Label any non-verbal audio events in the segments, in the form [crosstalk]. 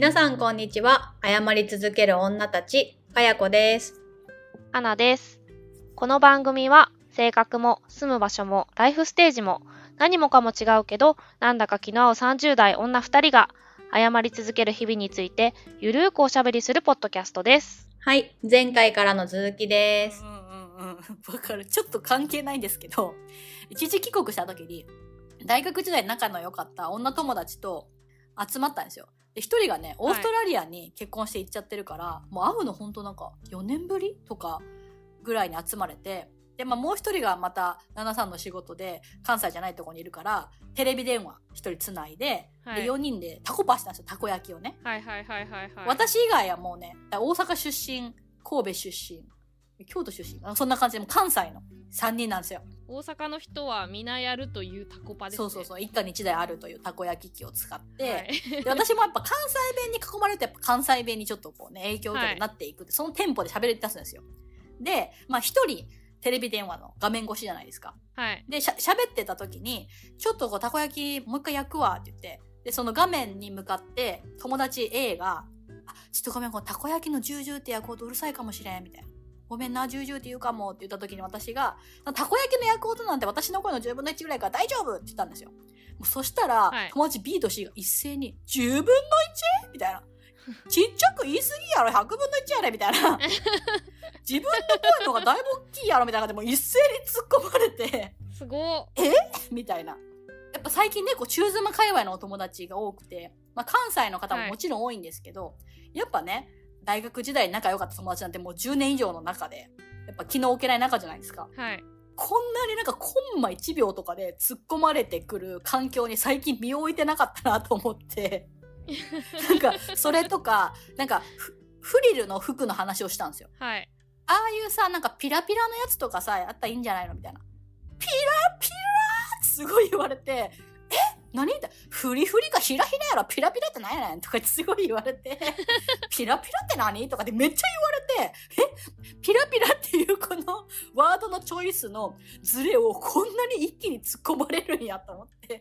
皆さんこんにちは。謝り続ける女たち、かやこです。アナです。この番組は性格も住む場所もライフステージも何もかも違うけどなんだか気の合う30代女2人が謝り続ける日々についてゆるーくおしゃべりするポッドキャストです。はい、前回からの続きですう。んうんうん。わかる。ちょっと関係ないんですけど、一時帰国した時に、大学時代仲の良かった女友達と集まったんですよ。で、一人がね、オーストラリアに結婚して行っちゃってるから、もう会うの本当なんか4年ぶりとかぐらいに集まれて、で、まあもう一人がまた、旦那さんの仕事で関西じゃないとこにいるから、テレビ電話一人つないで、はい。で、4人でタコパしたんですよ、たこ焼きをね。はいはいはいはいはい。私以外はもうね、大阪出身、神戸出身、京都出身、あそんな感じで、もう関西の3人なんですよ。大阪の人は皆やるというタコパそうそうそう、一家に一台あるというたこ焼き器を使って、はい、で私もやっぱ関西弁に囲まれるとやっぱ関西弁にちょっとこうね、影響を受けてなっていくって、そのテンポで喋り出すんですよ。で、まあ一人、テレビ電話の画面越しじゃないですか。はい。で、しゃ、喋ってた時に、ちょっとこう、たこ焼きもう一回焼くわって言って、で、その画面に向かって、友達 A が、あ、ちょっとごめん、このたこ焼きのジュージューって焼こうとうるさいかもしれん、みたいな。ごめんな、ジュージューって言うかもって言った時に私が、たこ焼きの焼く音なんて私の声の10分の1ぐらいから大丈夫って言ったんですよ。そしたら、はい友達 B と C が一斉に、10分の 1? みたいな。ちっちゃく言い過ぎやろ、100分の1やれ、みたいな。[laughs] 自分の声の方がだいぶ大きいやろ、みたいなで、もう一斉に突っ込まれて、すごみたいな。やっぱ最近ね、こう、中妻界隈のお友達が多くて、まあ関西の方ももちろん多いんですけど、やっぱね、大学時代に仲良かった友達なんてもう10年以上の中で、やっぱ気の置けない仲じゃないですか。はい。こんなになんかコンマ1秒とかで突っ込まれてくる環境に最近身を置いてなかったなと思って、なんか、それとか、なんかフ、フリルの服の話をしたんですよ。はい。ああいうさ、なんかピラピラのやつとかさ、あったらいいんじゃないのみたいな。ピラピラってすごい言われて、え何って、フリフリかひらひらやろ？ピラピラって何やねんとかすごい言われて、[laughs] ピラピラって何？とかってめっちゃ言われて、え？ピラピラっていうこのワードのチョイスのズレをこんなに一気に突っ込まれるんやと思って、や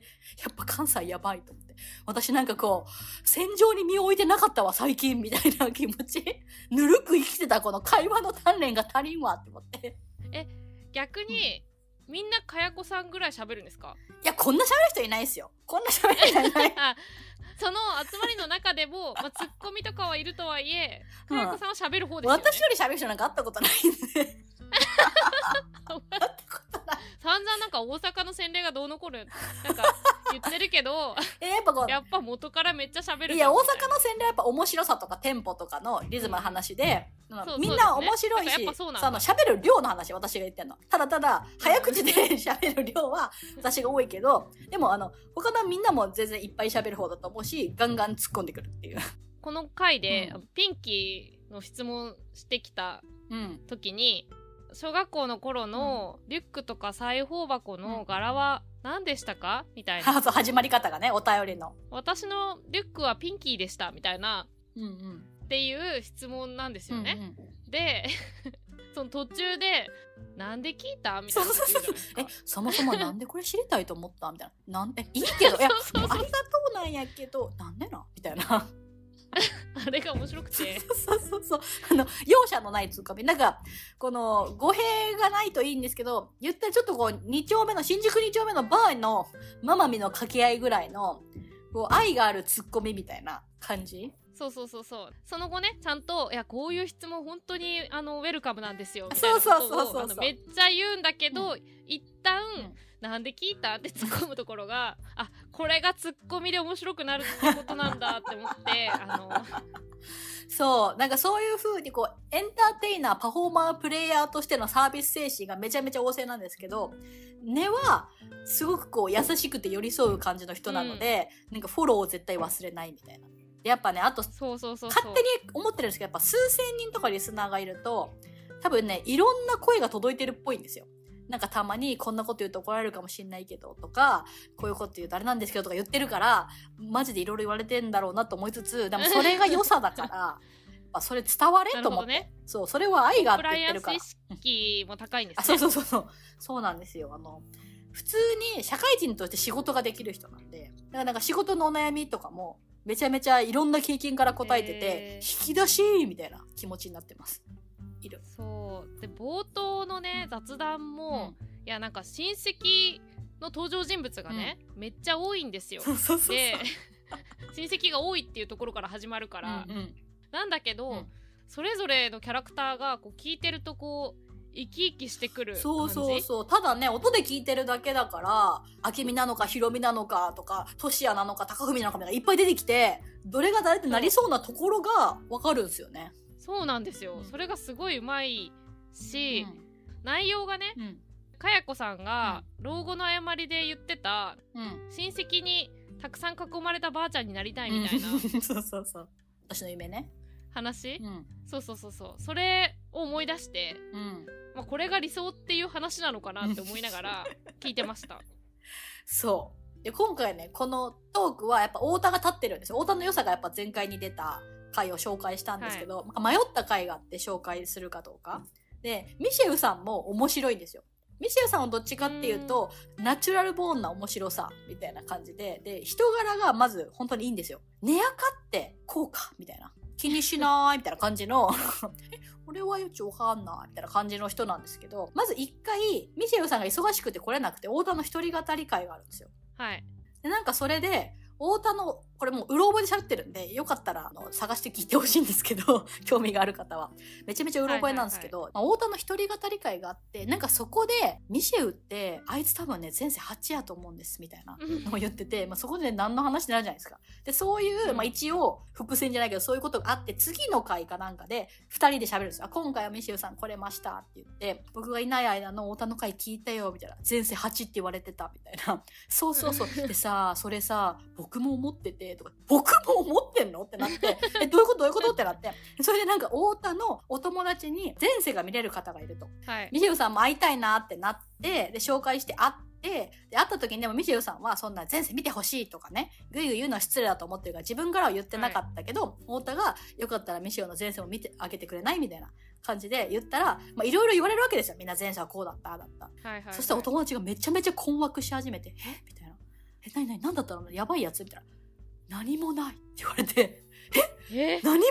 っぱ関西やばいと思って。私なんかこう、戦場に身を置いてなかったわ最近みたいな気持ち。ぬるく生きてたこの会話の鍛錬が足りんわって思って。え逆に、みんなかやこさんぐらい喋るんですか？いや、こんな喋る人いないですよ。こんな喋る人いない。あ [laughs] その集まりの中でも、まあ、ツッコミとかはいるとはいえ、[laughs] うんかやこさんは喋る方ですよね。私より喋る人なんか会ったことないんで。[laughs] [laughs] 散々なんか大阪の洗礼がどうのこるなんか言ってるけど [laughs] えやっぱこう、やっぱ元からめっちゃ喋るいや、大阪の洗礼はやっぱ面白さとかテンポとかのリズムの話で、うん。みんな面白いし、ねその喋る量の話、私が言ってんの。ただただ、早口で喋る量は私が多いけど、でもあの、他のみんなも全然いっぱい喋る方だと思うし、ガンガン突っ込んでくるっていう。この回で、うん。ピンキーの質問してきたうん。小学校の頃のリュックとか裁縫箱の柄は何でしたか？みたいな。あそう始まり方がね、お便りの。私のリュックはピンキーでしたみたいな。うんうん。っていう質問なんですよね、うんうん。で [laughs] その途中で「なんで聞いた?」みたいな。え、[laughs] そもそもなんでこれ知りたいと思った？みたいな。なんえ、いいけど、[laughs] いや、ありがとうなんやけど、なんでな？みたいな。[laughs] あれが面白くて。そうそうそう。あの、容赦のないツッコミ。なんか、この、語弊がないといいんですけど、言ったらちょっとこう、二丁目の、新宿二丁目のバーのママミの掛け合いぐらいの、こう、愛があるツッコミみたいな感じ？そうそうそうそう。その後ねちゃんと「いやこういう質問本当にあのウェルカムなんですよ」みたいなことをそうそうそうそうめっちゃ言うんだけど、一旦、んなんで聞いた?」って突っ込むところがあこれがツッコミで面白くなるってことなんだって思ってあのそう。なんかそういう風にこう、エンターテイナー、パフォーマー、プレイヤーとしてのサービス精神がめちゃめちゃ旺盛なんですけど、根は、すごくこう、優しくて寄り添う感じの人なので、なんかフォローを絶対忘れないみたいな。でやっぱね、あと、そうそうそうそう勝手に思ってるんですけど、やっぱ数千人とかリスナーがいると、多分ね、いろんな声が届いてるっぽいんですよ。なんかたまにこんなこと言うと怒られるかもしんないけどとか、こういうこと言うとあれなんですけどとか言ってるから、マジでいろいろ言われてんだろうなと思いつつ、でもそれが良さだから、やっぱそれ伝われと思って。なるほそう、それは愛があって言ってるから意。識も高いんですあ、ねそうそうそうそう。そうなんですよ。あの、普通に社会人として仕事ができる人なんで、だからなんか仕事のお悩みとかも、めちゃめちゃいろんな経験から答えてて、引き出しみたいな気持ちになってます。いる。そうで冒頭のね雑談も、いやなんか親戚の登場人物がね、めっちゃ多いんですよ。で [laughs] 親戚が多いっていうところから始まるから、うんうんなんだけど、うんそれぞれのキャラクターがこう聞いてるとこう生き生きしてくる感じそうそうそう。ただね、音で聞いてるだけだから、明美なのか、ひろみなのかとか、としやなのか、高文なのかみたいないっぱい出てきて、どれが誰ってなりそうなところがわかるんですよね。そうなんですよ、うんそれがすごいうまいし、うん内容がねうん。かやこさんが老後の誤りで言ってたうん。親戚にたくさん囲まれたばあちゃんになりたいみたいなそうそうそう。私の夢ね。話、うん。そうそうそうそうそれを思い出して、うん。まあ、これが理想っていう話なのかなって思いながら [laughs] 聞いてましたそう。で、今回ね、このトークはやっぱ太田が立ってるんですよ。太田の良さがやっぱ前回に出た回を紹介したんですけど、迷った回があって紹介するかどうか。で、ミシェウさんも面白いんですよ。ミシェウさんはどっちかっていうと、ナチュラルボーンな面白さ、みたいな感じで、で、人柄がまず本当にいいんですよ。寝やかって、こうか、みたいな。気にしない、みたいな感じの、[laughs] え、俺はよちわかんない、みたいな感じの人なんですけど、まず一回、ミシェウさんが忙しくて来れなくて、太田の一人語り会があるんですよ。はいで、なんかそれで、太田の、これもううろ覚えで喋ってるんで、よかったら、あの、探して聞いてほしいんですけど、[laughs] 興味がある方は。めちゃめちゃうろ覚えなんですけど、まあ、太田の一人語り会があって、なんかそこで、ミシェウって、あいつ多分ね、前世8やと思うんです、みたいなのを言ってて、まあそこで、ね、何の話になるじゃないですか。で、そういう、うんまあ一応、伏線じゃないけど、そういうことがあって、次の回かなんかで、二人で喋るんですよ。あ、今回はミシェウさん来れましたって言って、僕がいない間の太田の回聞いたよ、みたいな。前世8って言われてた、みたいな。そうそうそう。[laughs] でさ、それさ、僕も思ってて、とか、僕も思ってんの？ってなって、[laughs] え、どういうこと？どういうこと？ってなって。それでなんか、太田のお友達に前世が見れる方がいると。はいミシェウさんも会いたいなってなって、で、紹介して会って、で、会った時にでもミシェウさんはそんな前世見てほしいとかね、ぐいぐい言うのは失礼だと思ってるから自分からは言ってなかったけど、太田がよかったらミシェウの前世も見てあげてくれないみたいな感じで言ったら、まあいろいろ言われるわけですよ。みんな前世はこうだった、だった。はいはいはいそしたらお友達がめちゃめちゃ困惑し始めて、え？みたいな。え、なになになんだったの？やばいやつ？みたいな。何もないって言われて、え何もな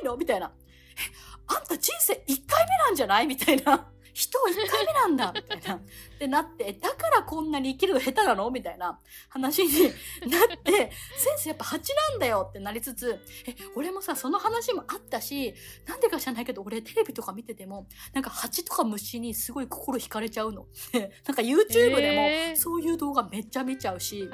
いの？みたいな。え、あんた人生1回目なんじゃない？みたいな。人は1回目なんだみたいな。ってなって、だからこんなに生きるの下手なのみたいな話に [laughs] なって、先生やっぱ8なんだよってなりつつ、え、俺もさ、その話もあったし、なんでか知らないけど、俺テレビとか見てても、なんか蜂とか虫にすごい心惹かれちゃうの。なんか YouTube でも、えー。そういう動画めっちゃ見ちゃうし、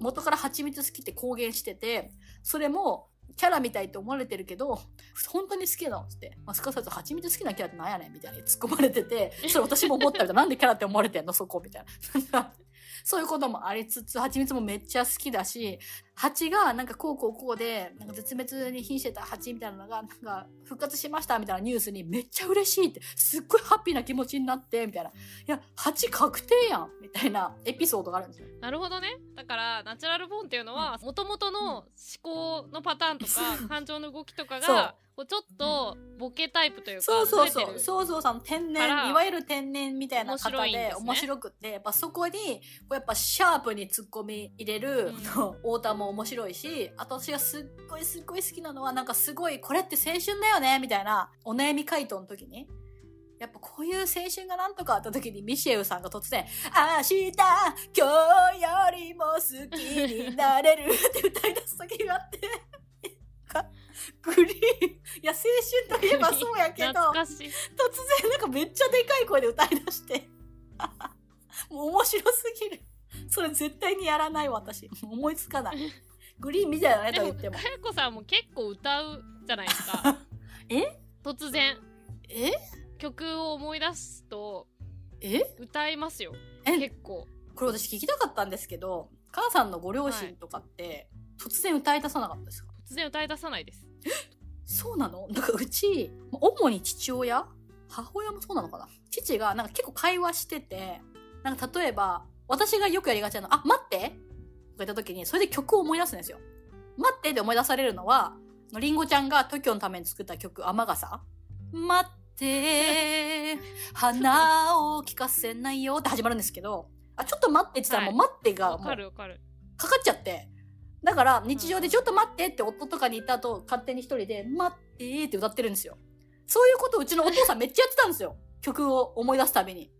元から蜂蜜好きって公言してて、それも、キャラみたいって思われてるけど、本当に好きなのって、まあ、すかさず蜂蜜好きなキャラってなんやねんみたいに突っ込まれてて、それ私も思ったみたいな。なんでキャラって思われてんの？そこみたいな。[laughs] そういうこともありつつ、蜂蜜もめっちゃ好きだし、蜂がなんかこうこうこうで、なんか絶滅に瀕してた蜂みたいなのが、なんか復活しましたみたいなニュースにめっちゃ嬉しいって、すっごいハッピーな気持ちになって、みたいな。いや、蜂確定やんみたいな [laughs] エピソードがあるんですよ。なるほどね。だからナチュラルボーンっていうのはもともとの思考のパターンとか感情の動きとかがこうちょっとボケタイプというかそうそうそう。そうそうさん、天然、いわゆる天然みたいな方で面白くって、やっぱそこに、こうやっぱシャープに突っ込み入れる、うん。太田も面白いし、あと私がすっごいすっごい好きなのは、なんかすごい、これって青春だよねみたいな、お悩み回答の時に、やっぱこういう青春がなんとかあった時にミシェウさんが突然、明日、今日よりも好きになれるって歌い出す時があって、グリーン。いや、青春といえばそうやけど、突然なんかめっちゃでかい声で歌い出して。もう面白すぎる。それ絶対にやらない私。[laughs] 思いつかない。グリーンみたいなねと言っても。か。やこさんも結構歌うじゃないですか。[laughs] え？突然。え？曲を思い出すとえ？歌いますよ。え？結構。これ私聞きたかったんですけど、母さんのご両親とかって、突然歌い出さなかったですか？突然歌い出さないです。そうなの？なんかうち、主に父親？母親もそうなのかな？父がなんか結構会話してて、なんか例えば、私がよくやりがちなの、あ、待ってとか言った時に、それで曲を思い出すんですよ。待ってで思い出されるのは、りんごちゃんが TOKIO のために作った曲、雨傘。待って、[laughs] 花を聞かせないよって始まるんですけど、あ、ちょっと待ってって言ったらもう待ってがわもうかるわかるかかっちゃって、だから、日常でちょっと待ってって夫とかに言った後、勝手に一人で、待ってって歌ってるんですよ。そういうことをうちのお父さんめっちゃやってたんですよ。曲を思い出すたびに。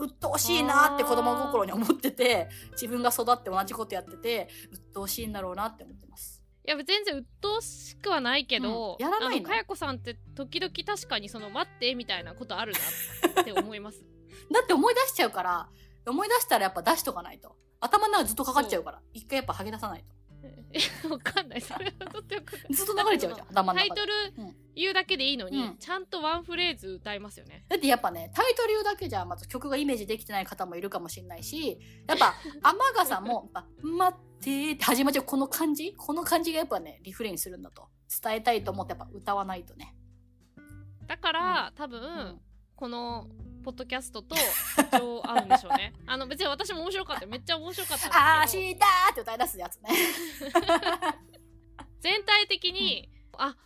鬱陶しいなって子供心に思ってて、自分が育って同じことやってて、鬱陶しいんだろうなって思ってます。いや全然鬱陶しくはないけど、うんやらないかやこさんって時々確かにその待ってみたいなことあるなって思います [laughs] だって思い出しちゃうから、思い出したらやっぱ出しとかないと。頭の中ずっとかかっちゃうから。一回やっぱ吐き出さないと。[laughs] わかんない。それはとってもかんない。ずっと流れちゃうじゃん、頭の中で。タイトルうん。言うだけでいいのに、うん。ちゃんとワンフレーズ歌いますよね。だってやっぱね、タイトル言うだけじゃ、まず曲がイメージできてない方もいるかもしれないし、やっぱ、天笠さんも、やっぱ待ってーって始まっちゃうこの感じこの感じがやっぱね、リフレインするんだと。伝えたいと思ってやっぱ歌わないとね。だから、多分、ん。このポッドキャストと波長合うんでしょうね。[laughs] あの別に私も面白かったよ。めっちゃ面白かったんあーですけどしたーって歌い出すやつね。[laughs] 全体的に、あ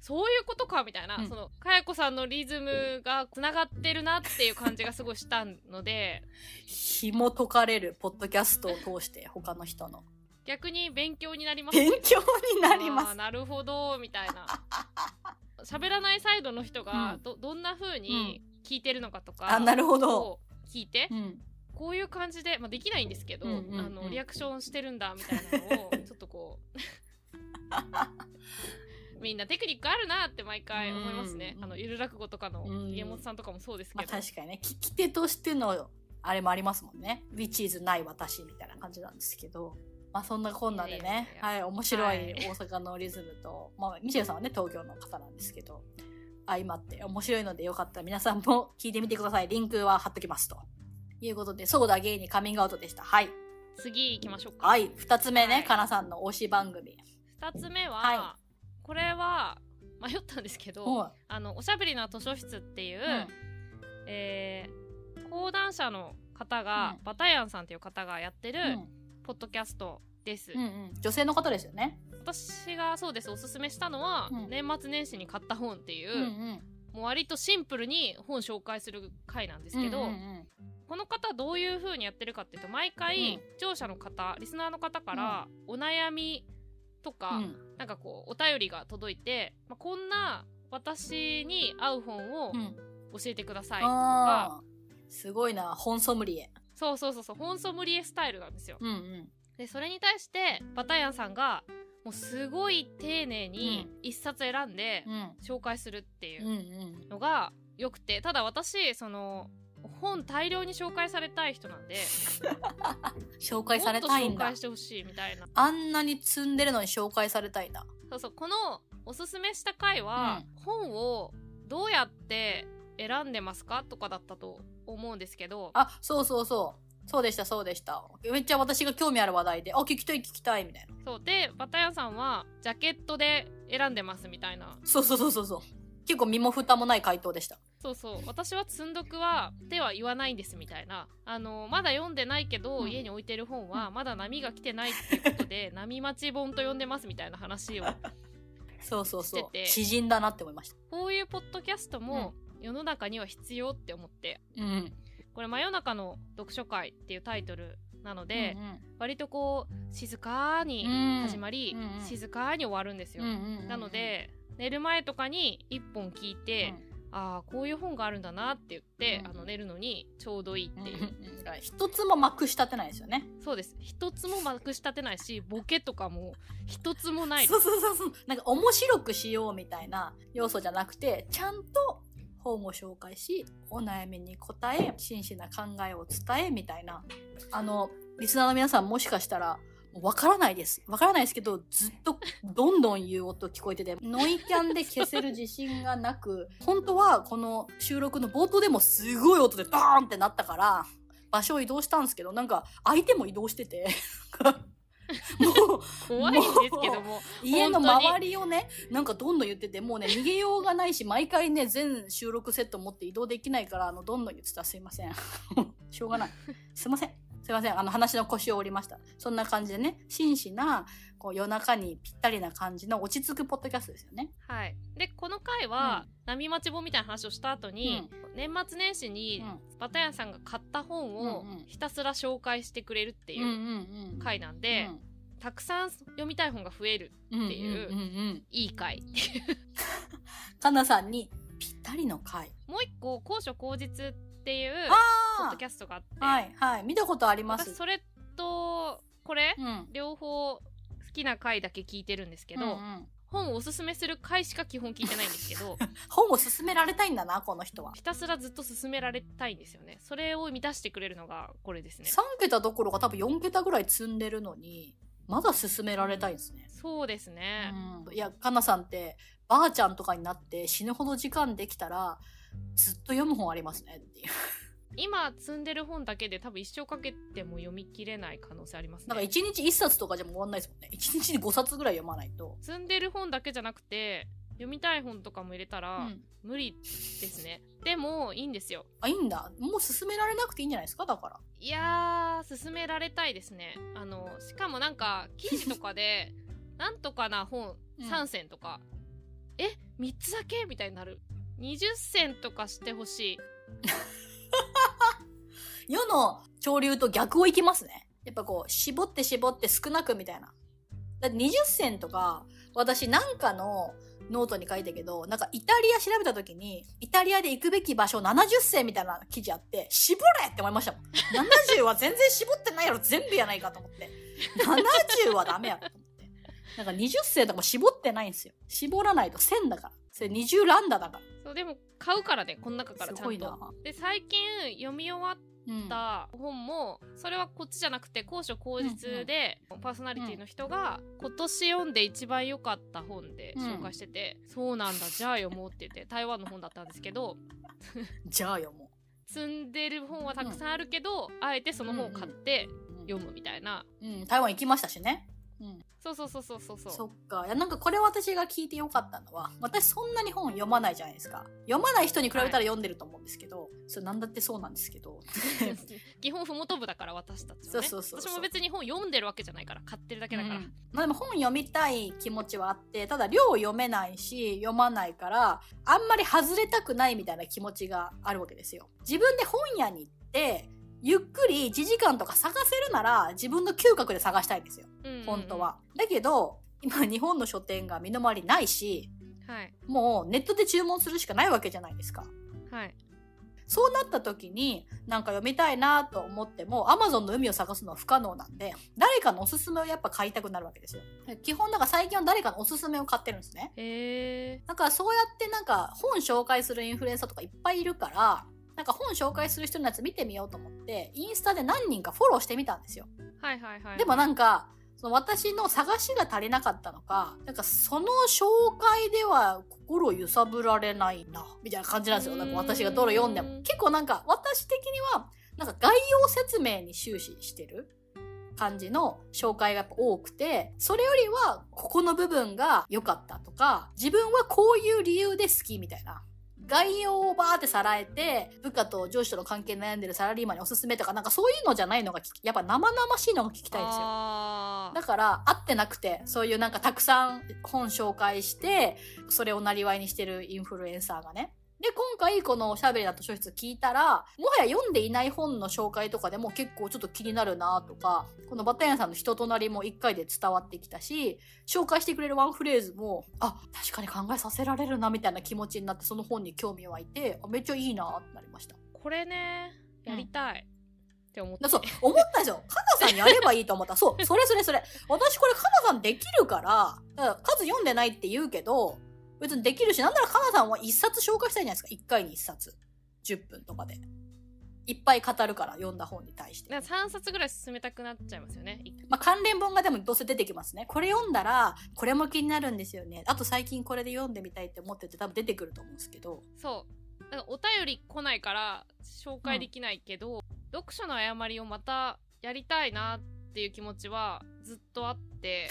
そういうことかみたいな、うん。そのかやこさんのリズムがつながってるなっていう感じがすごいしたので。紐解かれるポッドキャストを通して他の人の。逆に勉強になります。勉強になります。なるほどみたいな。喋らないサイドの人がうん。どどんな風に聞いてるのかとか、あなるほど。を聞いて、うん。こういう感じで、まあ、できないんですけど、うんうんうん。あのリアクションしてるんだみたいなのをちょっとこう [laughs] みんなテクニックあるなって毎回思いますね、うんあのゆる落語とかのうん。家元さんとかもそうですまけど、あ確かにね、聞き手としての、あれもありますもんね。which is ない私みたいな感じなんですけど。まあそんなこんなでいやいやいや、ねはい、面白はいい。大阪のリズムと、まあミシェルさんはね、東京の方なんですけど、相まって面白いのでよかったら皆さんも聞いてみてください。リンクは貼っときますと。いうことで、そうだゲイにカミングアウトでした。はい。次行きましょうか、はい。二つ目ね、はいかなさんの推し番組。2つ目は、はこれは迷ったんですけど、はあのおしゃべりな図書室っていう、い。うんえー講談社の方が、うんバタヤンさんという方がやってるうんポッドキャストです、うんうん。女性の方ですよね。私がそうですおすすめしたのは、うん年末年始に買った本っていう。もう割とシンプルに本紹介する回なんですけど、この方どういう風にやってるかっていうと毎回、うん視聴者の方リスナーの方からお悩みとか、うんなんかこうお便りが届いて、まあ、こんな私に合う本をうん。教えてくださいとか、ああ。すごいな、本ソムリエ。そうそうそうそう本ソムリエスタイルなんですよ。うんうん。でそれに対してバタヤンさんがもうすごい丁寧に一冊選んでうん。紹介するっていうんう。うんのがよくてただ私その本大量に紹介されたい人なんで [laughs] 紹介されたいんだ紹介し。てほしいみたいなあんなに積んでるのに紹介されたいんだ。そうそうこのおすすめした回は、本をどうやって選んでますかとかだったと思うんですけどあ、そうそうそう。そうでした、そうでした。めっちゃ私が興味ある話題で、あ、聞きたい聞きたい、みたいな。そうでバタヤンさんはジャケットで選んでますみたいなそうそうそうそうそう。結構身も蓋もない回答でした。そうそう私は積んどくは手は言わないんですみたいなあのまだ読んでないけど、うん家に置いてる本はまだ波が来てないっていうことで [laughs] 波待ち本と呼んでますみたいな話をそうそうそう。してて詩人だなって思いました。こういうポッドキャストも世の中には必要って思ってうん。これ「真夜中の読書会」っていうタイトルなので、うん割とこう静かにうん。始まり、うんうん。静かに終わるんですよ、うんうんうんなの、で寝る前とかに一本聞いて、ああこういう本があるんだなって言って、うんあの寝るのにちょうどいいってう。んいう、うん。うん一つもまくし立てないですよね。そうです。一つもまくし立てないしボケとかも一つもないでそうそうそうそう。なんか面白くしようみたいな要素じゃなくて、ちゃんと本を紹介し、お悩みに答え、真摯な考えを伝えみたいな。あの、リスナーの皆さんもしかしたら、わからないです。わからないですけど、ずっとどんどん言う音聞こえてて、ノイキャンで消せる自信がなく、本当はこの収録の冒頭でもすごい音でバーンってなったから、場所を移動したんですけど、なんか相手も移動してて、もう、怖いんですけども家の周りをね、なんかどんどん言ってて、もうね、逃げようがないし、毎回ね、全収録セット持って移動できないから、あの、どんどん言ってた。すいません。[laughs] しょうがない。すいません。すいません。あの、話の腰を折りました。そんな感じでね、真摯な、こう、夜中にぴったりな感じの落ち着くポッドキャストですよね。はいでこの回は、波待ち本みたいな話をした後に、年末年始にうんバタヤンさんが買った本をうんうんひたすら紹介してくれるってうんういうんうん。回なんで、うんたくさん読みたい本が増えるうんっていううんうんうん。いい回。[laughs] かなさんにぴったりの回。もう一個、高所高実っていうポッあドキャストがあって、あはいはい。見たことあります。私それとこれ、うん。両方好きな回だけ聞いてるんですけど、うんうん本をおすすめする回しか基本聞いてないんですけど [laughs] 本を勧められたいんだな、この人は。ひたすらずっと勧められたいんですよねそれを満たしてくれるのがこれですね3桁どころか多分4桁ぐらい積んでるのに、まだ勧められたいんですね。そうですね、うん。いや、かなさんって、ばあちゃんとかになって死ぬほど時間できたら、ずっと読む本ありますねっていう。今積んでる本だけで多分一生かけても読み切れない可能性ありますなんかね1日1冊とかじゃもう終わんないですもんね。1日に5冊ぐらい読まないと。積んでる本だけじゃなくて読みたい本とかも入れたうら、ん。無理ですねでもいいんですよあ、いいんだ。もう勧められなくていいんじゃないですか？だから。いやー勧められたいですねあのしかもなんか記事とかで [laughs] なんとかな本うん3選とか、え3つだけ？みたいになる20選とかしてほしい [laughs] 世の潮流と逆をいきますね。やっぱこう、絞って絞って少なくみたいな。だって20選とか、私なんかのノートに書いたけど、なんかイタリア調べた時に、イタリアで行くべき場所70選みたいな記事あって、絞れって思いましたもん。70は全然絞ってないやろ、全部やないかと思って。70はダメやろと思って。なんか20選とかも絞ってないんですよ。絞らないと1000だから。それ20ランダだから。そうでも買うからねこの中からちゃんとな。で最近読み終わっうん。た本も、それはこっちじゃなくて高所高実で、パーソナリティの人が今年読んで一番良かった本で紹介してて、そうなんだじゃあ読もうって言って台湾の本だったんですけど [laughs] じゃあよ、も積んでる本はたくさんあるけど、あえてその本を買ってう。読むみたいな、うん、台湾行きましたしね。うん。そうそうそうそうそうそうそっか。いや、なんかこれ私が聞いてよかったのは、私そんなに本読まないじゃないですか。読まない人に比べたら読んでると思うんですけど、それなんだってそうなんですけど。[laughs] 基本ふもと部だから私たちはねそうそうそうそう私も別に本読んでるわけじゃないから買ってるだけだから、うんまあでも本読みたい気持ちはあって、ただ量読めないし、読まないから、あんまり外れたくないみたいな気持ちがあるわけですよ。自分で本屋に行って、ゆっくり1時間とか探せるなら、自分の嗅覚で探したいんですよ。うんうんうん本当は。だけど、今日本の書店が身の回りないし、はいもうネットで注文するしかないわけじゃないですか。はいそうなった時に、なんか読みたいなと思っても、Amazon の海を探すのは不可能なんで、誰かのおすすめをやっぱ買いたくなるわけですよ。基本なんか最近は誰かのおすすめを買ってるんですね。へえだからそうやってなんか本紹介するインフルエンサーとかいっぱいいるから、なんか本紹介する人のやつ見てみようと思って、インスタで何人かフォローしてみたんですよ。はいはいはいでもなんか、その私の探しが足りなかったのか、なんかその紹介では心を揺さぶられないな、みたいな感じなんですよ。なんか私がどれ読んでも。うん結構なんか私的には、なんか概要説明に終始してる感じの紹介が多くて、それよりはここの部分が良かったとか、自分はこういう理由で好きみたいな。概要をバーってさらえて、部下と上司との関係に悩んでるサラリーマンにおすすめとか、なんかそういうのじゃないのがやっぱ生々しいのが聞きたいんですよ。だから、合ってなくて、そういうなんかたくさん本紹介して、それをなりわいにしてるインフルエンサーがね。で、今回このおしゃべりだと書室聞いたら、もはや読んでいない本の紹介とかでも結構ちょっと気になるなとか、このバタヤンさんの人となりも一回で伝わってきたし、紹介してくれるワンフレーズも、あ、確かに考えさせられるなみたいな気持ちになってその本に興味湧いて、あめっちゃいいなってなりました。これねやりたい、って思ってだそう、思ったんですよ。かなさんやればいいと思った。そう、それそれそれ。私これかなさんできるから、だから数読んでないって言うけど、別にできるし、なんならかなさんは一冊紹介したいじゃないですか。一回に一冊。10分とかで。いっぱい語るから、読んだ本に対して。なんか3冊ぐらい進めたくなっちゃいますよね。いまあ、関連本がでもどうせ出てきますね。これ読んだら、これも気になるんですよね。あと最近これで読んでみたいって思ってて多分出てくると思うんですけど。そう。なんかお便り来ないから紹介できないけど、読書の誤りをまたやりたいなっていう気持ちはずっとあって、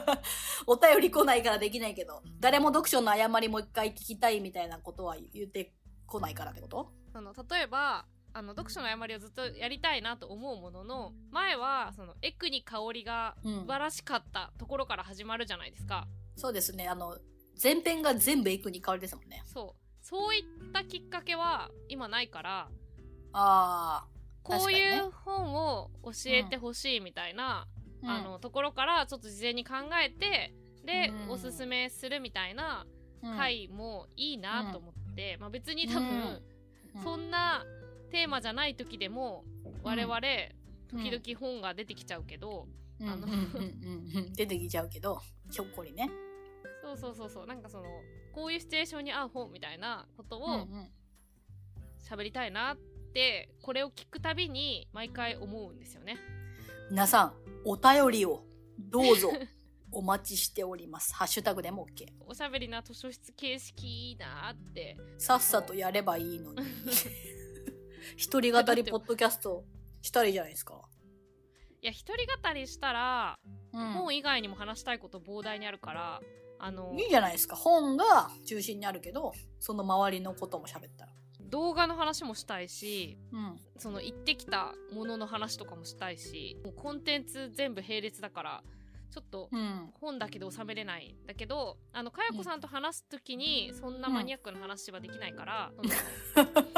[laughs] お便り来ないからできないけど、誰も読書の誤りもう一回聞きたいみたいなことは言ってこないからってこと？その例えば、あの読書の誤りをずっとやりたいなと思うものの、前はそのエクに香りがうん素晴らしかったところから始まるじゃないですか。そうですね。あの、前編が全部エクに香りですもんね。そう。そういったきっかけは今ないから、あこういう本を教えてほしいみたいなあ。うん。あのところからちょっと事前に考えてで、うん。おすすめするみたいなうん。回もいいなと思って、まあ、別に多分、うん。そんなテーマじゃない時でも我々、時々本が出てきちゃうけど、うん、あのうんうんうんうん。出てきちゃうけどひょっこりね。そうそうそうそう。なんかそのこういうシチュエーションに合う本みたいなことをうんうん。喋りたいなってこれを聞くたびに毎回思うんですよね。皆さんお便りをどうぞ [laughs] お待ちしております。ハッシュタグでも OK おしゃべりな図書室形式いいなって。さっさとやればいいのに。[laughs] 一人語りポッドキャストしたらいいじゃないですか、いや一人語りしたら、うん。本以外にも話したいこと膨大にあるからあのいいじゃないですか。本が中心にあるけどその周りのことも喋ったら動画の話もしたいしうん。その行ってきたものの話とかもしたいしもうコンテンツ全部並列だからちょっとうん。本だけで収めれないんだけどあのかやこさんと話す時にそんなマニアックな話はできないから、その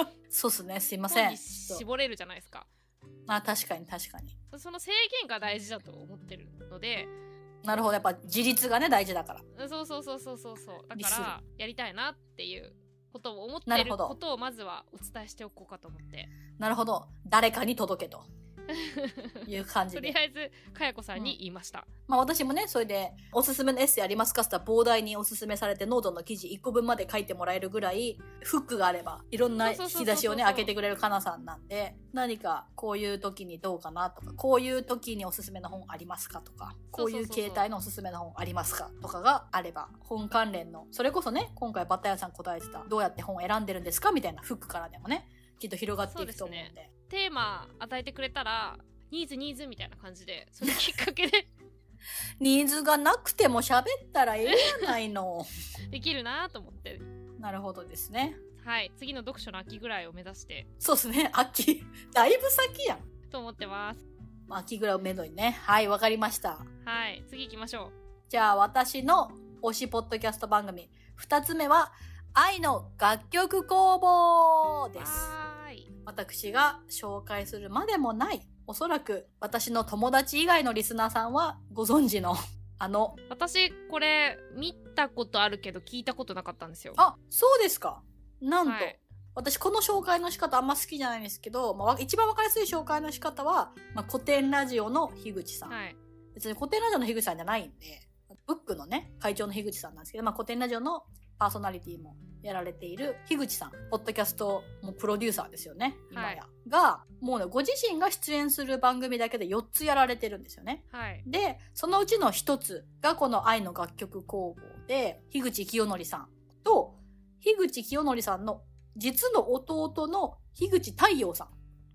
[laughs] そうっすね。すいません。絞れるじゃないですか。とあ確かに確かに。その制限が大事だと思ってるのでなるほど。やっぱ自立がね大事だから。そうそうそうそうそう。そうだからやりたいなっていうことを思ってるなることをまずはお伝えしておこうかと思って。なるほど。誰かに届けという感じとりであえずかやこさんに言いました、まあ私もねそれでおすすめのエッセイありますかって言ったら膨大におすすめされてノートの記事1個分まで書いてもらえるぐらいフックがあればいろんな引き出しをね開けてくれるかなさんなんで何かこういう時にどうかなとかこういう時におすすめの本ありますかとかこういう形態のおすすめの本ありますかとかがあれば本関連のそれこそね今回バッタヤさん答えてたどうやって本を選んでるんですかみたいなフックからでもねきっと広がっていくと思うんで。テーマ与えてくれたらニーズニーズみたいな感じでそれきっかけで。[laughs] ニーズがなくても喋ったらええやないの。[laughs] できるなと思って。なるほどですね。はい。次の読書の秋ぐらいを目指して。そうですね。秋。だいぶ先やん。と思ってます。秋ぐらいをめどにね。はいわかりました。はい。次行きましょう。じゃあ私の推しポッドキャスト番組。二つ目は愛の楽曲工房です。私が紹介するまでもないおそらく私の友達以外のリスナーさんはご存知の [laughs] あの私これ見たことあるけど聞いたことなかったんですよ。あそうですか。なんと、はい。私この紹介の仕方あんま好きじゃないんですけど、まあわ、一番わかりやすい紹介の仕方は、まあ、古典ラジオの樋口さん。はい。別に古典ラジオの樋口さんじゃないんで、ブックのね、会長の樋口さんなんですけど、まあ、古典ラジオのパーソナリティもやられている樋口さん、ポッドキャストもプロデューサーですよね、今や。が、もうね、ご自身が出演する番組だけで4つやられてるんですよね。はいで、そのうちの1つがこの愛の楽曲工房で、樋口清則さんと、樋口清則さんの実の弟の樋口太陽さん。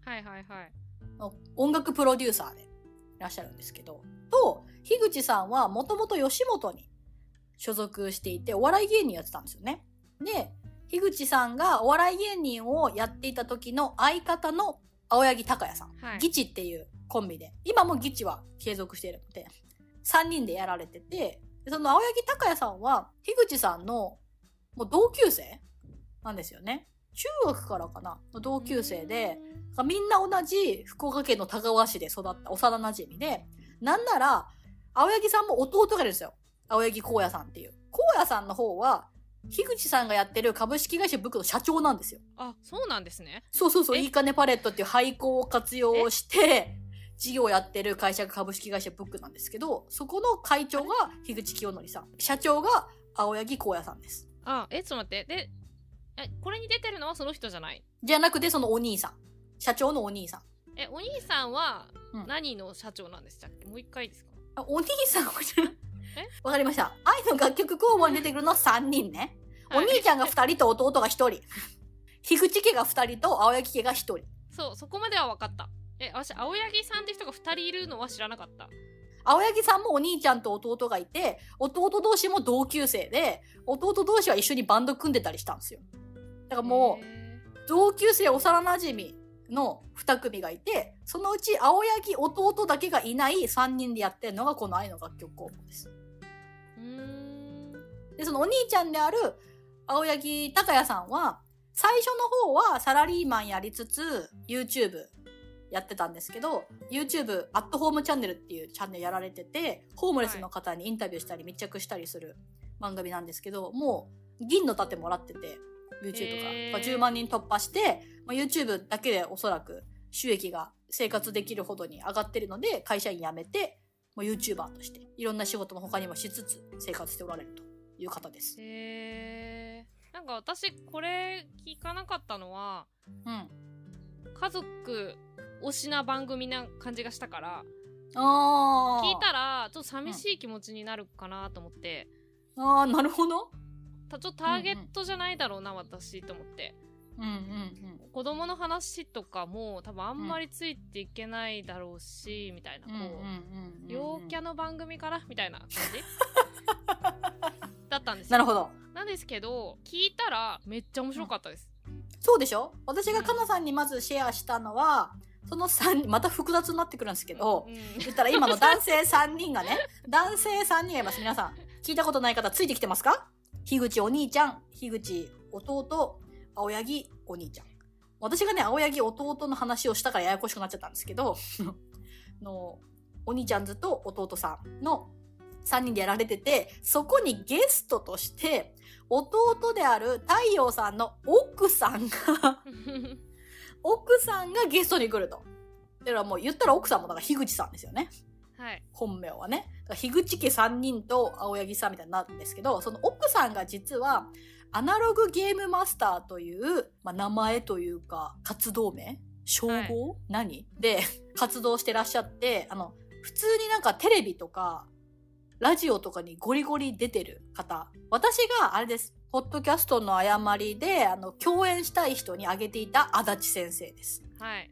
はいはいはいの音楽プロデューサーでいらっしゃるんですけど、と、樋口さんはもともと吉本に所属していて、お笑い芸人やってたんですよね。で、樋口さんがお笑い芸人をやっていた時の相方の青柳高也さん、はいギチっていうコンビで、今もギチは継続しているので、3人でやられてて、でその青柳高也さんは、樋口さんのもう同級生なんですよね。中学からかなの同級生で、みんな同じ福岡県の田川市で育った幼馴染で、なんなら、青柳さんも弟がいるんですよ。青柳光也さんっていう。光也さんの方は、樋口さんがやってる株式会社ブックの社長なんですよ。あそうなんですねそうそうそう、え？いいかねパレットっていう廃校を活用して、事業をやってる会社が株式会社ブックなんですけど、そこの会長が樋口清則さん。社長が青柳光也さんです。あえちょっと待ってでえこれに出てるのはその人じゃない？じゃなくてそのお兄さん。社長のお兄さん。えお兄さんはうん何の社長なんでしたっけ？もう一回ですか？あお兄さんはえ [laughs] わかりました。愛の楽曲工房に出てくるのは3人ね。おはい兄ちゃんが2人と弟が1人。樋口家が2人と青柳家が1人。そうそこまでは分かったえ私青柳さんって人が2人いるのは知らなかった青柳さんもお兄ちゃんと弟がいて、弟同士も同級生で、弟同士は一緒にバンド組んでたりしたんですよ。だからもう、へ同級生幼馴染の2組がいて、そのうち青柳弟だけがいない3人でやってるのがこの愛の楽曲工房です。で、そのお兄ちゃんである青柳高也さんは、最初の方はサラリーマンやりつつ、YouTube やってたんですけど、YouTube、アットホームチャンネルっていうチャンネルやられてて、ホームレスの方にインタビューしたり密着したりする番組なんですけど、もう銀の盾もらってて、YouTube が。へーまあ10万人突破して、まあ、YouTube だけでおそらく収益が生活できるほどに上がってるので、会社員辞めて、もう YouTuber として、いろんな仕事も他にもしつつ生活しておられるという方です。へー。なんか私、これ聞かなかったのは、うん。家族推しな番組な感じがしたから。聞いたら、ちょっと寂しい気持ちになるかなと思って、あー、なるほど。たちょっとターゲットじゃないだろうな、私、と思って。うんうん子供の話とかも多分あんまりついていけないだろうし、みたいな、うん。うんこう、うんうんうん。陽キャの番組かなみたいな感じ [laughs] だったんですよ。なるほど。なんですけど、聞いたらめっちゃ面白かったです。そうでしょ？私がかなさんにまずシェアしたのは、その3人、また複雑になってくるんですけど、うん言ったら今の男性3人がね、[laughs] 男性3人がいます。皆さん、聞いたことない方ついてきてますか？樋口お兄ちゃん、樋口弟、青柳お兄ちゃん。私がね、青柳弟の話をしたからややこしくなっちゃったんですけど、[laughs] の、お兄ちゃんずと弟さんの3人でやられてて、そこにゲストとして、弟である太陽さんの奥さんが、[laughs] 奥さんがゲストに来ると。だからもう言ったら奥さんもだから樋口さんですよね。はい。本名はね。樋口家3人と青柳さんみたいになるんですけど、その奥さんが実は、アナログゲームマスターという、まあ、名前というか、活動名？称号、はい何？で、活動してらっしゃって、あの、普通になんかテレビとか、ラジオとかにゴリゴリ出てる方。私が、あれです。ポッドキャストの誤りで、あの、共演したい人に挙げていた足立先生です。はい。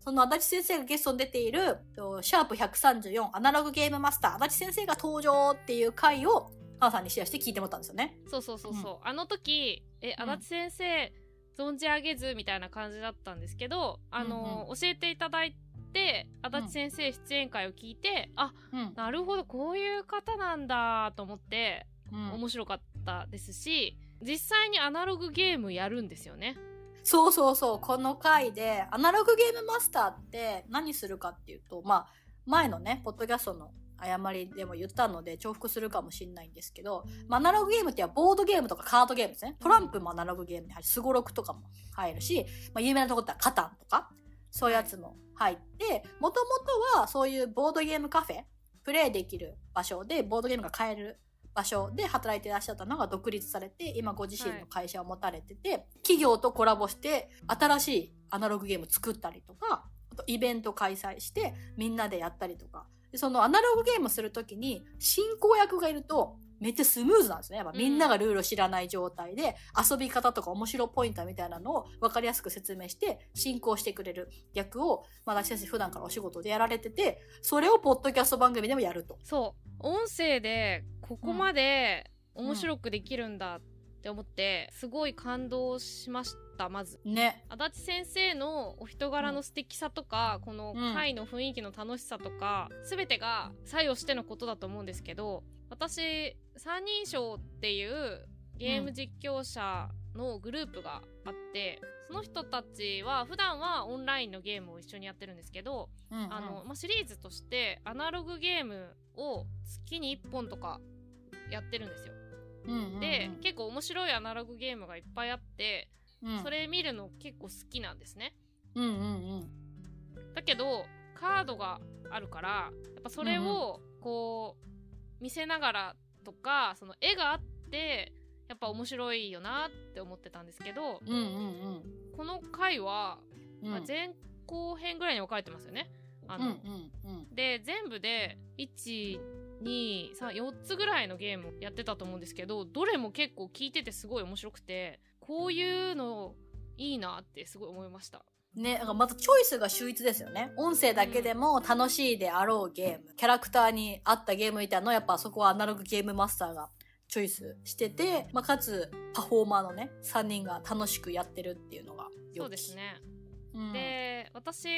その足立先生がゲストに出ている、とシャープ134アナログゲームマスター、足立先生が登場っていう回を、母さんにシェアして聞いてもらったんですよね。そうそうそうそう。あの時、え、うん足立先生、存じ上げずみたいな感じだったんですけど、あの、教えていただいて、足立先生出演会を聞いて、あ、うん。なるほど、こういう方なんだと思って、うん、面白かったですし、実際にアナログゲームやるんですよね。そうそうそう、この回で、アナログゲームマスターって何するかっていうと、まあ、前のね、ポッドキャストの誤りでも言ったので重複するかもしれないんですけど、まあ、アナログゲームってはボードゲームとかカードゲームですね。トランプもアナログゲームに入る。スゴロクとかも入るし、まあ、有名なとこってはカタンとか、そういうやつも入って、もともとはそういうボードゲームカフェ、プレイできる場所で、ボードゲームが買える場所で働いていらっしゃったのが独立されて、今ご自身の会社を持たれてて、企業とコラボして新しいアナログゲーム作ったりとか、あとイベント開催してみんなでやったりとか。そのアナログゲームするときに進行役がいるとめっちゃスムーズなんですね。やっぱみんながルールを知らない状態で、遊び方とか面白ポイントみたいなのを分かりやすく説明して進行してくれる役を、まあ、私先生普段からお仕事でやられてて、それをポッドキャスト番組でもやると。そう。音声で、ここまで面白くできるんだって思って、すごい感動しました、まず。ね。足立先生のお人柄の素敵さとか、この会の雰囲気の楽しさとか、すべてが作用してのことだと思うんですけど、私、三人称っていうゲーム実況者のグループがあって、その人たちは普段はオンラインのゲームを一緒にやってるんですけど、うんうんあの、まあ、シリーズとしてアナログゲームを月に1本とかやってるんですよ。うんうんうんで、結構面白いアナログゲームがいっぱいあって、うんそれ見るの結構好きなんですね。うんうんうん。だけど、カードがあるから、やっぱそれを、こう、見せながらとか、その絵があって、やっぱ面白いよなって思ってたんですけど、うんうんこの回は、うん。まあ前後編ぐらいに分かれてますよね。あの、うんうんうん。で、全部で、1、2、3、4つぐらいのゲームやってたと思うんですけど、どれも結構聞いててすごい面白くて、こういうのいいなってすごい思いました。ね、なんかまたチョイスが秀逸ですよね。音声だけでも楽しいであろうゲーム。キャラクターに合ったゲームみたいなのをやっぱそこはアナログゲームマスターがチョイスしてて、まあ、かつパフォーマーのね、3人が楽しくやってるっていうのが良きそうです。ね。うん、で、私、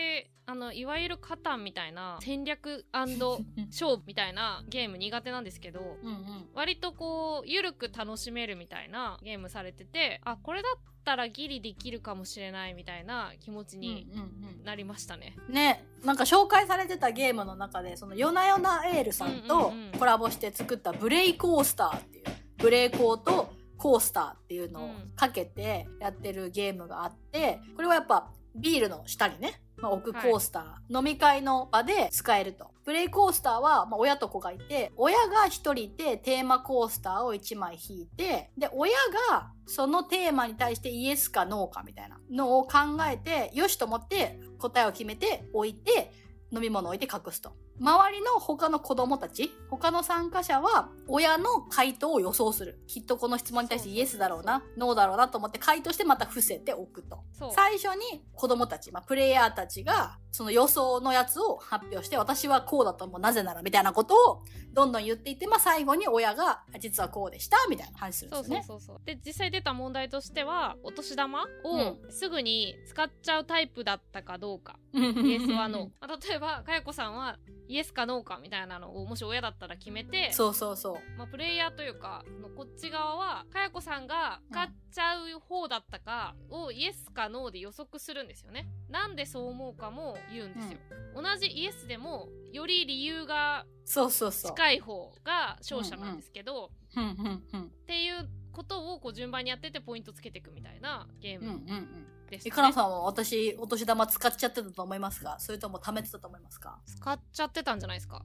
あの、いわゆるカタンみたいな [laughs] 戦略勝負みたいなゲーム苦手なんですけど、うんうん。割とこう、ゆるく楽しめるみたいなゲームされてて、あ、これだったらギリできるかもしれないみたいな気持ちにうんうんなりましたね。うん。ね、なんか紹介されてたゲームの中で、そのヨナヨナエールさんとうんうんうんコラボして作ったブレイコースターっていう、ブレイコーとコースターっていうのをかけてやってるゲームがあって、これはやっぱビールの下にね、まあ、置くコースター、飲み会の場で使えると。ブレイコースターは、まあ、親と子がいて、親が一人いてテーマコースターを一枚引いて、で、親がそのテーマに対してイエスかノーかみたいなのを考えて、よしと思って答えを決めて置いて、飲み物を置いて隠すと。周りの他の子供たち、他の参加者は、親の回答を予想する。きっとこの質問に対してイエスだろうな、ノーだろうなと思って回答してまた伏せておくと。最初に子供たち、まあ、プレイヤーたちが、その予想のやつを発表して、私はこうだと思う、なぜなら、みたいなことを、どんどん言っていって、まあ、最後に親が、実はこうでした、みたいな話するんですよね。そうそうそう。で、実際出た問題としては、お年玉うをすぐに使っちゃうタイプだったかどうか。イイエスはノー。まあ例えば、かやこさんは、イエスかノーかみたいなのを、もし親だったら決めて、そうそうそう。まあ、プレイヤーというか、のこっち側は、かやこさんが使っちゃう方だったかを、イエスかノーで予測するんですよね。なんでそう思うかも言うんですよ。同じイエスでも、より理由がそうそうそう。近い方が勝者なんですけど、うんうんうん。っていうことをこう順番にやっててポイントつけていくみたいなゲーうんうんうムん。です、え、かなさんは私、お年玉使っちゃってたと思いますか？それとも貯めてたと思いますか？使っちゃってたんじゃないですか？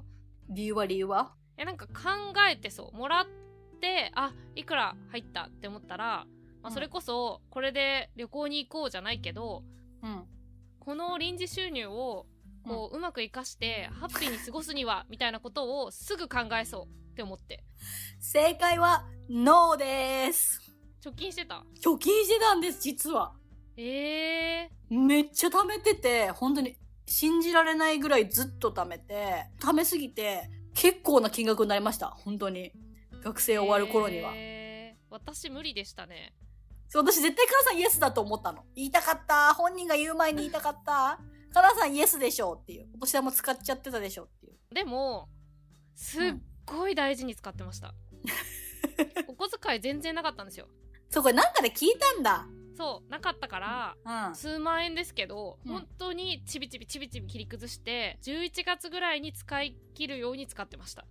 理由は理由は？え、なんか考えてそう。もらって、あ、いくら入ったって思ったら、まあ、それこそ、これで旅行に行こうじゃないけど、うん。この臨時収入を、こう、うまく活かして、ハッピーに過ごすには、みたいなことをすぐ考えそうって思って。正解は、ノーです。貯金してた？貯金してたんです、実は。ええめっちゃ貯めてて、本当に信じられないぐらいずっと貯めて、貯めすぎて、結構な金額になりました。本当に。学生終わる頃には。えー私無理でしたね。そう私絶対カナさんイエスだと思ったの。言いたかった。本人が言う前に言いたかった。カナさんイエスでしょうっていう。お年玉使っちゃってたでしょっていう。でも、すっごい大事に使ってました。お小遣い全然なかったんですよ。[laughs] そう、これなんかで聞いたんだ。そう、なかったから、うん。数万円ですけど、うん本当にちびちびちびちび切り崩して、11月ぐらいに使い切るように使ってました。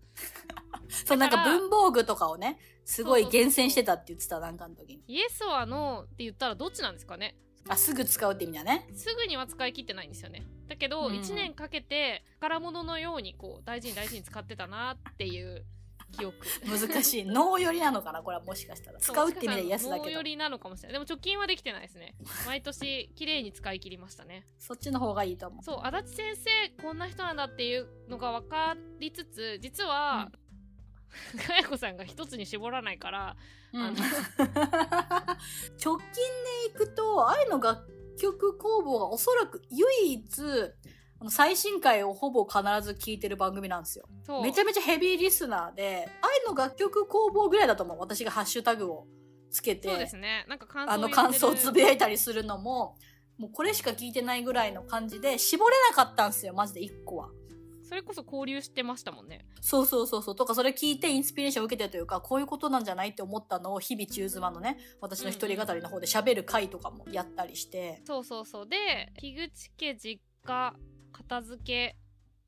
[laughs] そう、なんか文房具とかをね、すごい厳選してたって言ってた、なんかの時に。イエスはノーって言ったらどっちなんですかねあ、すぐ使うって意味だね。すぐには使い切ってないんですよね。だけど、うん1年かけて宝物のようにこう大事に大事に使ってたなっていう記憶。難しい。[laughs] 脳寄りなのかなこれはもしかしたら。使うって意味でイエスだけど。脳寄りなのかもしれない。でも貯金はできてないですね。毎年綺麗に使い切りましたね。そっちの方がいいと思う。そう、足立先生、こんな人なんだっていうのが分かりつつ、実は、かやこさんが一つに絞らないから、うんあの [laughs] 直近でいくと、愛の楽曲工房がおそらく唯一、あの最新回をほぼ必ず聞いてる番組なんですよ。めちゃめちゃヘビーリスナーで、愛の楽曲工房ぐらいだと思う。私がハッシュタグをつけて、そうですね。なんか感想あの感想をつぶやいたりするのも、もうこれしか聞いてないぐらいの感じで、絞れなかったんですよ、マジで一個は。それこそ交流してましたもんね。そうそうそうそう。とか、それ聞いてインスピレーションを受けてというか、こういうことなんじゃないって思ったのを、日々中妻のね、私の一人語りの方で喋る回とかもやったりして、そうそうそう。で、樋口家実家片付け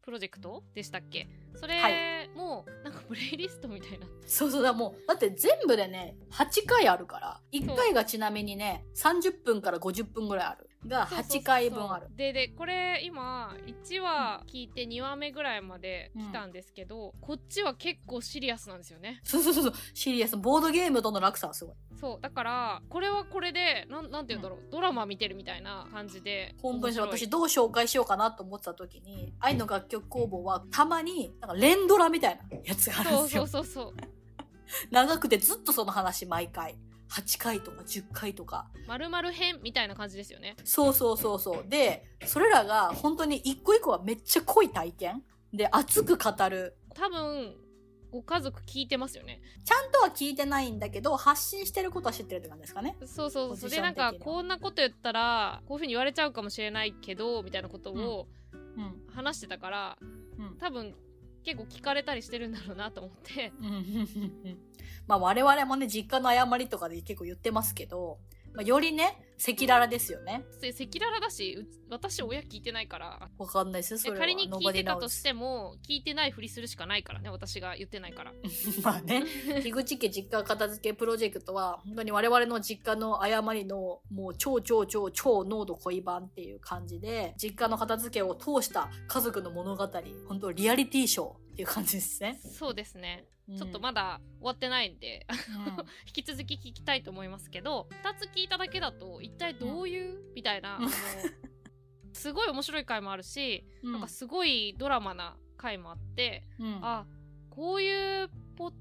プロジェクトでしたっけ？それも、なんかプレイリストみたいな。そうそうだ、もう、だって全部でね、8回あるから、1回がちなみにね、30分から50分ぐらいある。が、8回分ある。で、で、これ今、1話聞いて2話目ぐらいまで来たんですけど、こっちは結構シリアスなんですよね。そうそうそうそう、シリアス。ボードゲームとの落差はすごい。そう。だから、これはこれで、なん、なんて言うんだろう、ドラマ見てるみたいな感じで。本当に面白い私どう紹介しようかなと思ってた時に、愛の楽曲工房はたまに、なんか連ドラみたいなやつがあるんですよそうそう。そうそう。長くてずっとその話毎回。8回とか10回とか。まるまる編みたいな感じですよね。そうそうそうそう。で、それらが本当に一個一個はめっちゃ濃い体験で、熱く語る。多分、ご家族聞いてますよね。ちゃんとは聞いてないんだけど、発信してることは知ってるって感じですかね。そうそうそう。で、なんか、こんなこと言ったら、こういうふうに言われちゃうかもしれないけど、みたいなことをうん。話してたから、うん。多分、結構聞かれたりしてるんだろうなと思って。[laughs] まあ我々もね、実家の誤りとかで結構言ってますけど、まあ、よりね、赤裸々ですよね。せ赤裸々だし、う私親聞いてないから。わかんないですよ、それは。仮に聞いてたとしても、聞いてないふりするしかないからね、私が言ってないから。[laughs] まあね、[laughs] 樋口家実家片付けプロジェクトは、本当に我々の実家の誤りの、もう超超超超濃度濃い版っていう感じで、実家の片付けを通した家族の物語、本当リアリティショーっていう感じですね。そうですね。うん。ちょっとまだ終わってないんで、うん。[laughs] 引き続き聞きたいと思いますけど、二つ聞いただけだと、一体どういう、みたいな、あうん。の、[laughs] すごい面白い回もあるし、なんかすごいドラマな回もあって、うん。あ、こういうポッ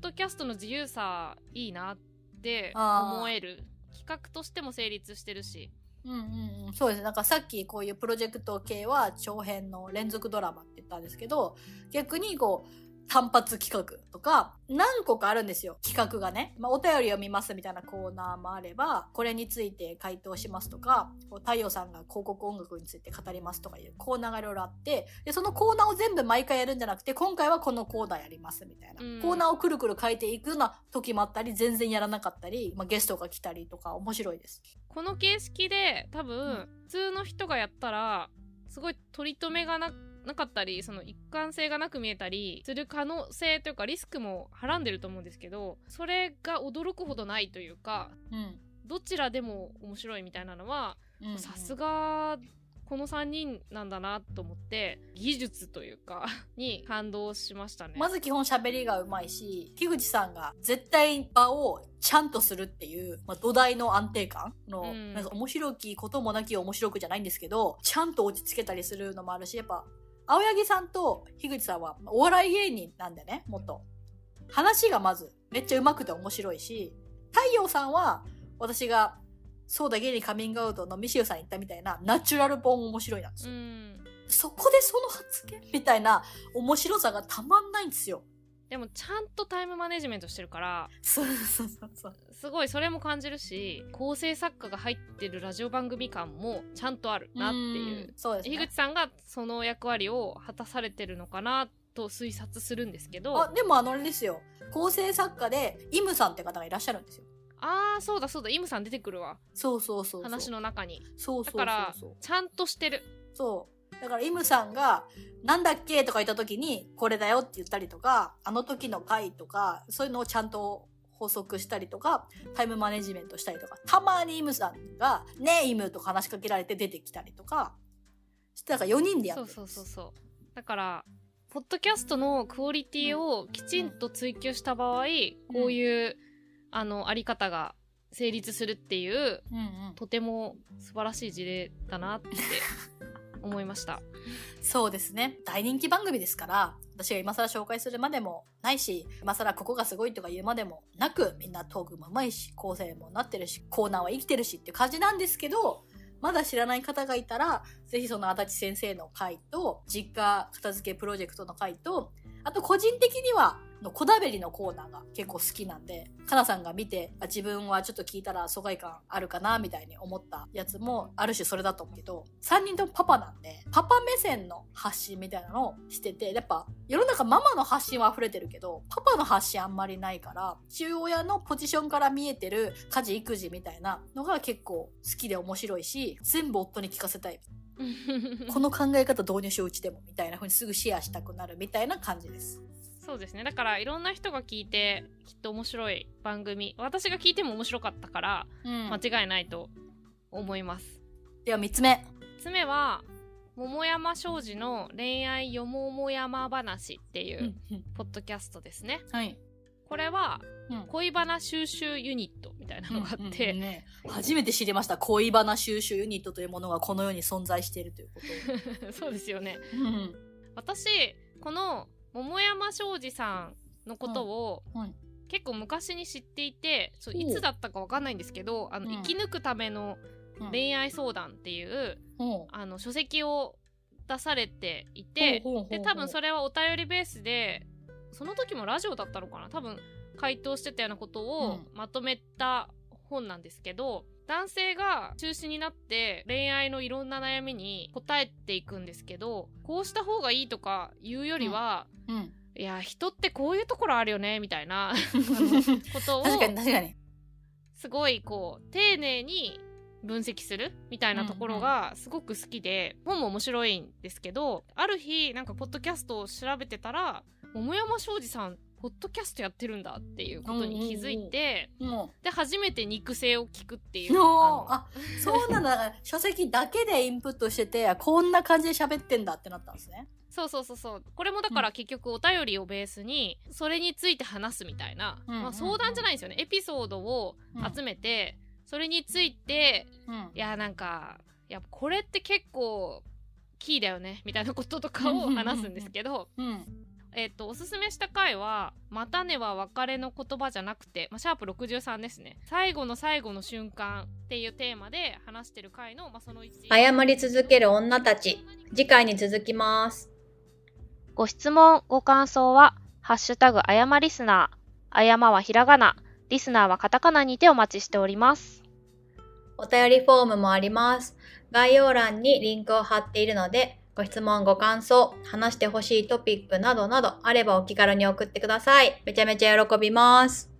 ドキャストの自由さいいなって思える。企画としても成立してるし。うんうんうん、そうです。なんかさっきこういうプロジェクト系は長編の連続ドラマって言ったんですけど、逆にこう、単発企画とか、何個かあるんですよ。企画がね。まあ、お便り読みますみたいなコーナーもあれば、これについて回答しますとか、太陽さんが広告音楽について語りますとかいうコーナーがいろいろあって、で、そのコーナーを全部毎回やるんじゃなくて、今回はこのコーナーやりますみたいな。うんコーナーをくるくる変えていくような時もあったり、全然やらなかったり、まあ、ゲストが来たりとか面白いです。この形式で多分、うん普通の人がやったら、すごい取り留めがな、なかったり、その一貫性がなく見えたりする可能性というかリスクもはらんでると思うんですけど、それが驚くほどないというか、うん。どちらでも面白いみたいなのは、うんさすが、この3人なんだなと思って、技術というか、[laughs] に感動しましたね。まず基本喋りがうまいし、樋口さんが絶対場をちゃんとするっていう、まあ、土台の安定感の、うんなんか面白きこともなき面白くじゃないんですけど、ちゃんと落ち着けたりするのもあるし、やっぱ、青柳さんと樋口さんはまあお笑い芸人なんでね、もっと。話がまずめっちゃ上手くて面白いし、太陽さんは私が、そうだ、ゲイにカミングアウトのミシェルさん言ったみたいな、ナチュラルポン面白いなんですうよ。ん。そこでその発言みたいな面白さがたまんないんですよ。でもちゃんとタイムマネジメントしてるから、そうそうそうそう。すごいそれも感じるし、構成作家が入ってるラジオ番組感もちゃんとあるなっていう。んそうですね。樋口さんがその役割を果たされてるのかなと推察するんですけど、あ、でもあのあれですよ。構成作家で、イムさんって方がいらっしゃるんですよ。あー、そうだそうだ、イムさん出てくるわ。そうそうそうそう。話の中に。そうそうそうそう。だから、ちゃんとしてる。そう。だから、イムさんが、なんだっけとか言った時に、これだよって言ったりとか、あの時の回とか、そういうのをちゃんと補足したりとか、タイムマネジメントしたりとか、たまにイムさんが、ねえ、イムとか話しかけられて出てきたりとか、して、だから4人でやってるそうそうそうそう。だから、ポッドキャストのクオリティをきちんと追求した場合、こういう、あの、あり方が成立するっていう、うんうん。とても素晴らしい事例だなって [laughs] 思いました。そうですね。大人気番組ですから、私が今更紹介するまでもないし、今更ここがすごいとか言うまでもなく、みんなトークも上手いし、構成もなってるし、コーナーは生きてるしっていう感じなんですけど、まだ知らない方がいたら、ぜひその足立先生の回と、実家片付けプロジェクトの回と、あと個人的には、のこだべりのコーナーが結構好きなんで、かなさんが見て、あ自分はちょっと聞いたら疎外感あるかな、みたいに思ったやつも、ある種それだと思うけど、3人ともパパなんで、パパ目線の発信みたいなのをしてて、やっぱ、世の中ママの発信は溢れてるけど、パパの発信あんまりないから、父親のポジションから見えてる家事育児みたいなのが結構好きで面白いし、全部夫に聞かせたい。[laughs] この考え方導入しよううちでも、みたいな風にすぐシェアしたくなるみたいな感じです。そうですね。だから、いろんな人が聞いて、きっと面白い番組。私が聞いても面白かったから、うん間違いないと思います。では3つ目。三つ目は、桃山商事の恋愛よもも山話っていう、ポッドキャストですね。はい。これは、うん恋バナ収集ユニットみたいなのがあって、うんうんね、初めて知りました。恋バナ収集ユニットというものがこの世に存在しているということを。[laughs] そうですよね。うん私、この桃山商事さんのことを、はい。結構昔に知っていて、そういつだったかわかんないんですけど、あの、うん。生き抜くためのうん。恋愛相談っていう、ほあの、書籍を出されていてで、多分それはお便りベースで、その時もラジオだったのかな？多分回答してたようなことをうん。まとめた本なんですけど、男性が中心になって恋愛のいろんな悩みに答えていくんですけどこうした方がいいとか言うよりは、うん。いや人ってこういうところあるよねみたいな [laughs] ことを確かに確かに。すごいこう丁寧に分析するみたいなところがすごく好きで、本も面白いんですけどある日なんかポッドキャストを調べてたら桃山庄司さんポッドキャストやってるんだっていうことに気づいて、もで初めて肉声を聞くっていう。[laughs] ああ、そうなんだ。だから書籍だけでインプットしてて、こんな感じで喋ってんだってなったんですね。そうそうそうそう。これもだから結局お便りをベースにそれについて話すみたいな、うんうんうん。まあ、相談じゃないんですよね。エピソードを集めて、それについてうん。いやなんかいやこれって結構キーだよねみたいなこととかを話すんですけど、うん。えっとおすすめした回は「またねは別れの言葉じゃなくて」まあ、シャープ63ですね最後の最後の瞬間っていうテーマで話してる回の、まあ、その1謝り続ける女たち。次回に続きます。ご質問ご感想は「ハッシュタグあやまリスナー」あやまはひらがなリスナーはカタカナにてお待ちしておりますお便りフォームもあります。概要欄にリンクを貼っているので、ご質問、ご感想、話してほしいトピックなどなどあればお気軽に送ってください。めちゃめちゃ喜びます。